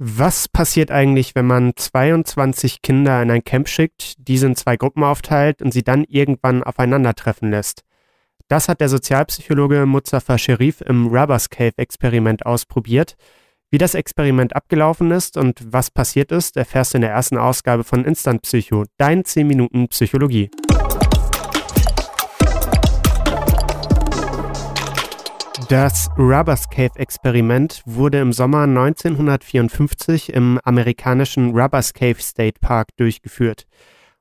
Was passiert eigentlich, wenn man 22 Kinder in ein Camp schickt, diese in zwei Gruppen aufteilt und sie dann irgendwann aufeinandertreffen lässt? Das hat der Sozialpsychologe Mustafa Sherif im Rubbers Cave Experiment ausprobiert. Wie das Experiment abgelaufen ist und was passiert ist, erfährst du in der ersten Ausgabe von Instant Psycho, dein 10 Minuten Psychologie. Das Rubbers Cave Experiment wurde im Sommer 1954 im amerikanischen Rubbers Cave State Park durchgeführt.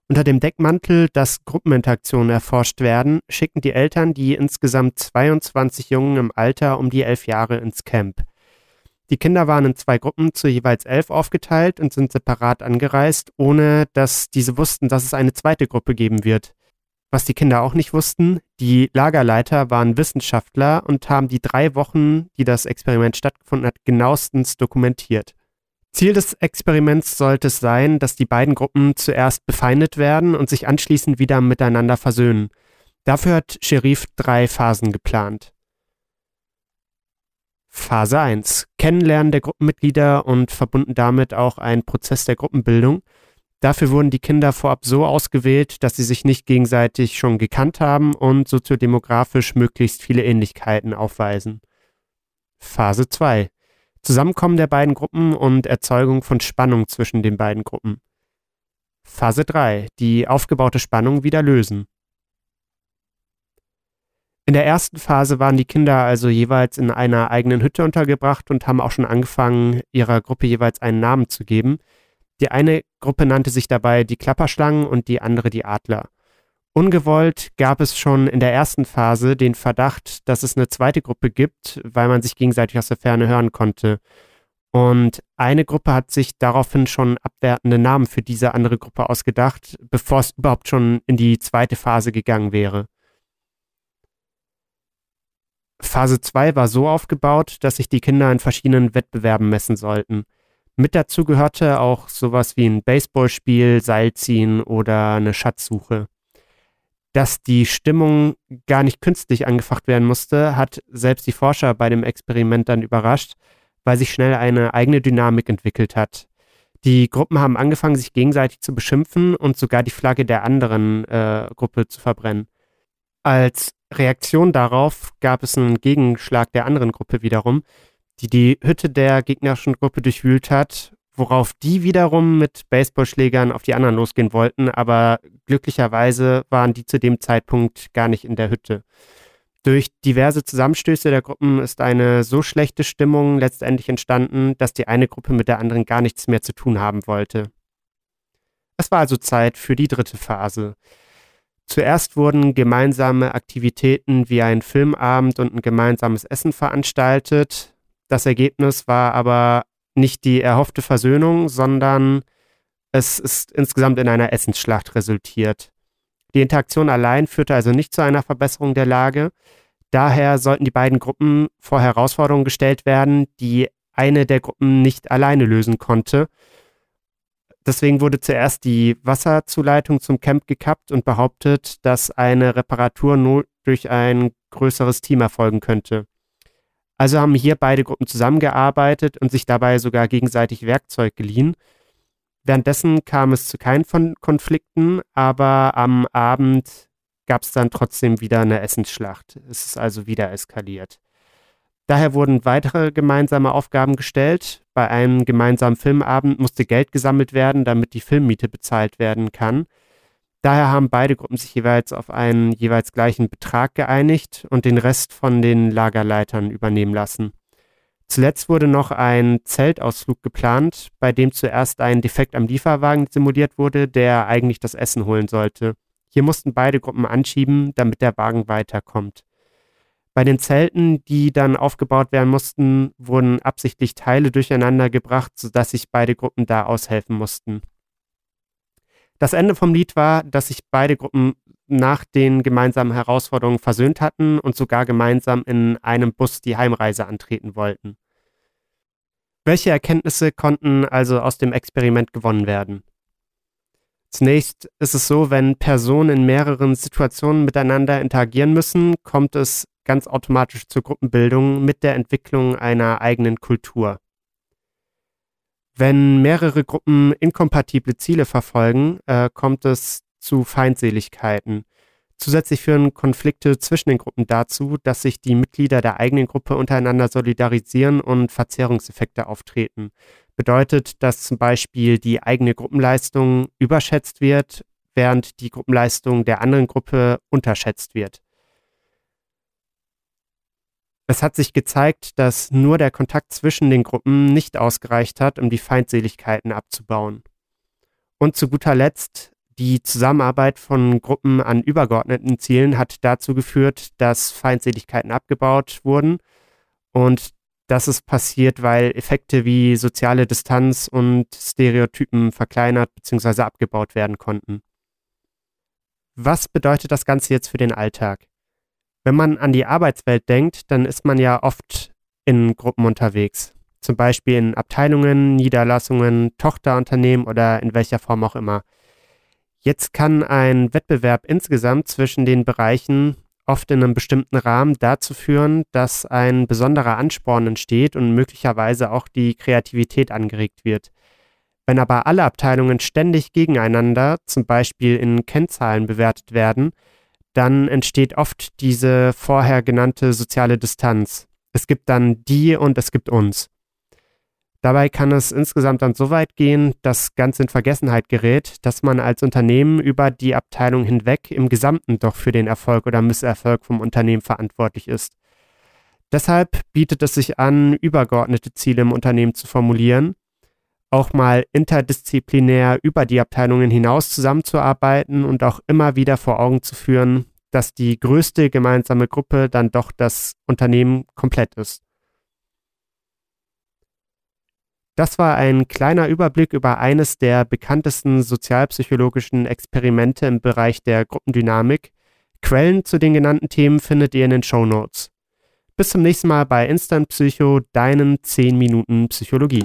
Unter dem Deckmantel, dass Gruppeninteraktionen erforscht werden, schicken die Eltern die insgesamt 22 Jungen im Alter um die elf Jahre ins Camp. Die Kinder waren in zwei Gruppen zu jeweils elf aufgeteilt und sind separat angereist, ohne dass diese wussten, dass es eine zweite Gruppe geben wird. Was die Kinder auch nicht wussten, die Lagerleiter waren Wissenschaftler und haben die drei Wochen, die das Experiment stattgefunden hat, genauestens dokumentiert. Ziel des Experiments sollte es sein, dass die beiden Gruppen zuerst befeindet werden und sich anschließend wieder miteinander versöhnen. Dafür hat Sherif drei Phasen geplant. Phase 1. Kennenlernen der Gruppenmitglieder und verbunden damit auch ein Prozess der Gruppenbildung. Dafür wurden die Kinder vorab so ausgewählt, dass sie sich nicht gegenseitig schon gekannt haben und soziodemografisch möglichst viele Ähnlichkeiten aufweisen. Phase 2. Zusammenkommen der beiden Gruppen und Erzeugung von Spannung zwischen den beiden Gruppen. Phase 3. Die aufgebaute Spannung wieder lösen. In der ersten Phase waren die Kinder also jeweils in einer eigenen Hütte untergebracht und haben auch schon angefangen, ihrer Gruppe jeweils einen Namen zu geben – die eine Gruppe nannte sich dabei die Klapperschlangen und die andere die Adler. Ungewollt gab es schon in der ersten Phase den Verdacht, dass es eine zweite Gruppe gibt, weil man sich gegenseitig aus der Ferne hören konnte. Und eine Gruppe hat sich daraufhin schon abwertende Namen für diese andere Gruppe ausgedacht, bevor es überhaupt schon in die zweite Phase gegangen wäre. Phase 2 war so aufgebaut, dass sich die Kinder in verschiedenen Wettbewerben messen sollten. Mit dazu gehörte auch sowas wie ein Baseballspiel, Seilziehen oder eine Schatzsuche. Dass die Stimmung gar nicht künstlich angefacht werden musste, hat selbst die Forscher bei dem Experiment dann überrascht, weil sich schnell eine eigene Dynamik entwickelt hat. Die Gruppen haben angefangen, sich gegenseitig zu beschimpfen und sogar die Flagge der anderen äh, Gruppe zu verbrennen. Als Reaktion darauf gab es einen Gegenschlag der anderen Gruppe wiederum, die die Hütte der gegnerischen Gruppe durchwühlt hat, worauf die wiederum mit Baseballschlägern auf die anderen losgehen wollten, aber glücklicherweise waren die zu dem Zeitpunkt gar nicht in der Hütte. Durch diverse Zusammenstöße der Gruppen ist eine so schlechte Stimmung letztendlich entstanden, dass die eine Gruppe mit der anderen gar nichts mehr zu tun haben wollte. Es war also Zeit für die dritte Phase. Zuerst wurden gemeinsame Aktivitäten wie ein Filmabend und ein gemeinsames Essen veranstaltet. Das Ergebnis war aber nicht die erhoffte Versöhnung, sondern es ist insgesamt in einer Essensschlacht resultiert. Die Interaktion allein führte also nicht zu einer Verbesserung der Lage. Daher sollten die beiden Gruppen vor Herausforderungen gestellt werden, die eine der Gruppen nicht alleine lösen konnte. Deswegen wurde zuerst die Wasserzuleitung zum Camp gekappt und behauptet, dass eine Reparatur nur durch ein größeres Team erfolgen könnte. Also haben hier beide Gruppen zusammengearbeitet und sich dabei sogar gegenseitig Werkzeug geliehen. Währenddessen kam es zu keinen von Konflikten, aber am Abend gab es dann trotzdem wieder eine Essensschlacht. Es ist also wieder eskaliert. Daher wurden weitere gemeinsame Aufgaben gestellt. Bei einem gemeinsamen Filmabend musste Geld gesammelt werden, damit die Filmmiete bezahlt werden kann. Daher haben beide Gruppen sich jeweils auf einen jeweils gleichen Betrag geeinigt und den Rest von den Lagerleitern übernehmen lassen. Zuletzt wurde noch ein Zeltausflug geplant, bei dem zuerst ein Defekt am Lieferwagen simuliert wurde, der eigentlich das Essen holen sollte. Hier mussten beide Gruppen anschieben, damit der Wagen weiterkommt. Bei den Zelten, die dann aufgebaut werden mussten, wurden absichtlich Teile durcheinander gebracht, sodass sich beide Gruppen da aushelfen mussten. Das Ende vom Lied war, dass sich beide Gruppen nach den gemeinsamen Herausforderungen versöhnt hatten und sogar gemeinsam in einem Bus die Heimreise antreten wollten. Welche Erkenntnisse konnten also aus dem Experiment gewonnen werden? Zunächst ist es so, wenn Personen in mehreren Situationen miteinander interagieren müssen, kommt es ganz automatisch zur Gruppenbildung mit der Entwicklung einer eigenen Kultur. Wenn mehrere Gruppen inkompatible Ziele verfolgen, äh, kommt es zu Feindseligkeiten. Zusätzlich führen Konflikte zwischen den Gruppen dazu, dass sich die Mitglieder der eigenen Gruppe untereinander solidarisieren und Verzerrungseffekte auftreten. Bedeutet, dass zum Beispiel die eigene Gruppenleistung überschätzt wird, während die Gruppenleistung der anderen Gruppe unterschätzt wird. Es hat sich gezeigt, dass nur der Kontakt zwischen den Gruppen nicht ausgereicht hat, um die Feindseligkeiten abzubauen. Und zu guter Letzt, die Zusammenarbeit von Gruppen an übergeordneten Zielen hat dazu geführt, dass Feindseligkeiten abgebaut wurden. Und das ist passiert, weil Effekte wie soziale Distanz und Stereotypen verkleinert bzw. abgebaut werden konnten. Was bedeutet das Ganze jetzt für den Alltag? Wenn man an die Arbeitswelt denkt, dann ist man ja oft in Gruppen unterwegs. Zum Beispiel in Abteilungen, Niederlassungen, Tochterunternehmen oder in welcher Form auch immer. Jetzt kann ein Wettbewerb insgesamt zwischen den Bereichen oft in einem bestimmten Rahmen dazu führen, dass ein besonderer Ansporn entsteht und möglicherweise auch die Kreativität angeregt wird. Wenn aber alle Abteilungen ständig gegeneinander, zum Beispiel in Kennzahlen bewertet werden, dann entsteht oft diese vorher genannte soziale Distanz. Es gibt dann die und es gibt uns. Dabei kann es insgesamt dann so weit gehen, dass ganz in Vergessenheit gerät, dass man als Unternehmen über die Abteilung hinweg im Gesamten doch für den Erfolg oder Misserfolg vom Unternehmen verantwortlich ist. Deshalb bietet es sich an, übergeordnete Ziele im Unternehmen zu formulieren, auch mal interdisziplinär über die Abteilungen hinaus zusammenzuarbeiten und auch immer wieder vor Augen zu führen, dass die größte gemeinsame Gruppe dann doch das Unternehmen komplett ist. Das war ein kleiner Überblick über eines der bekanntesten sozialpsychologischen Experimente im Bereich der Gruppendynamik. Quellen zu den genannten Themen findet ihr in den Show Notes. Bis zum nächsten Mal bei Instant Psycho, deinen 10 Minuten Psychologie.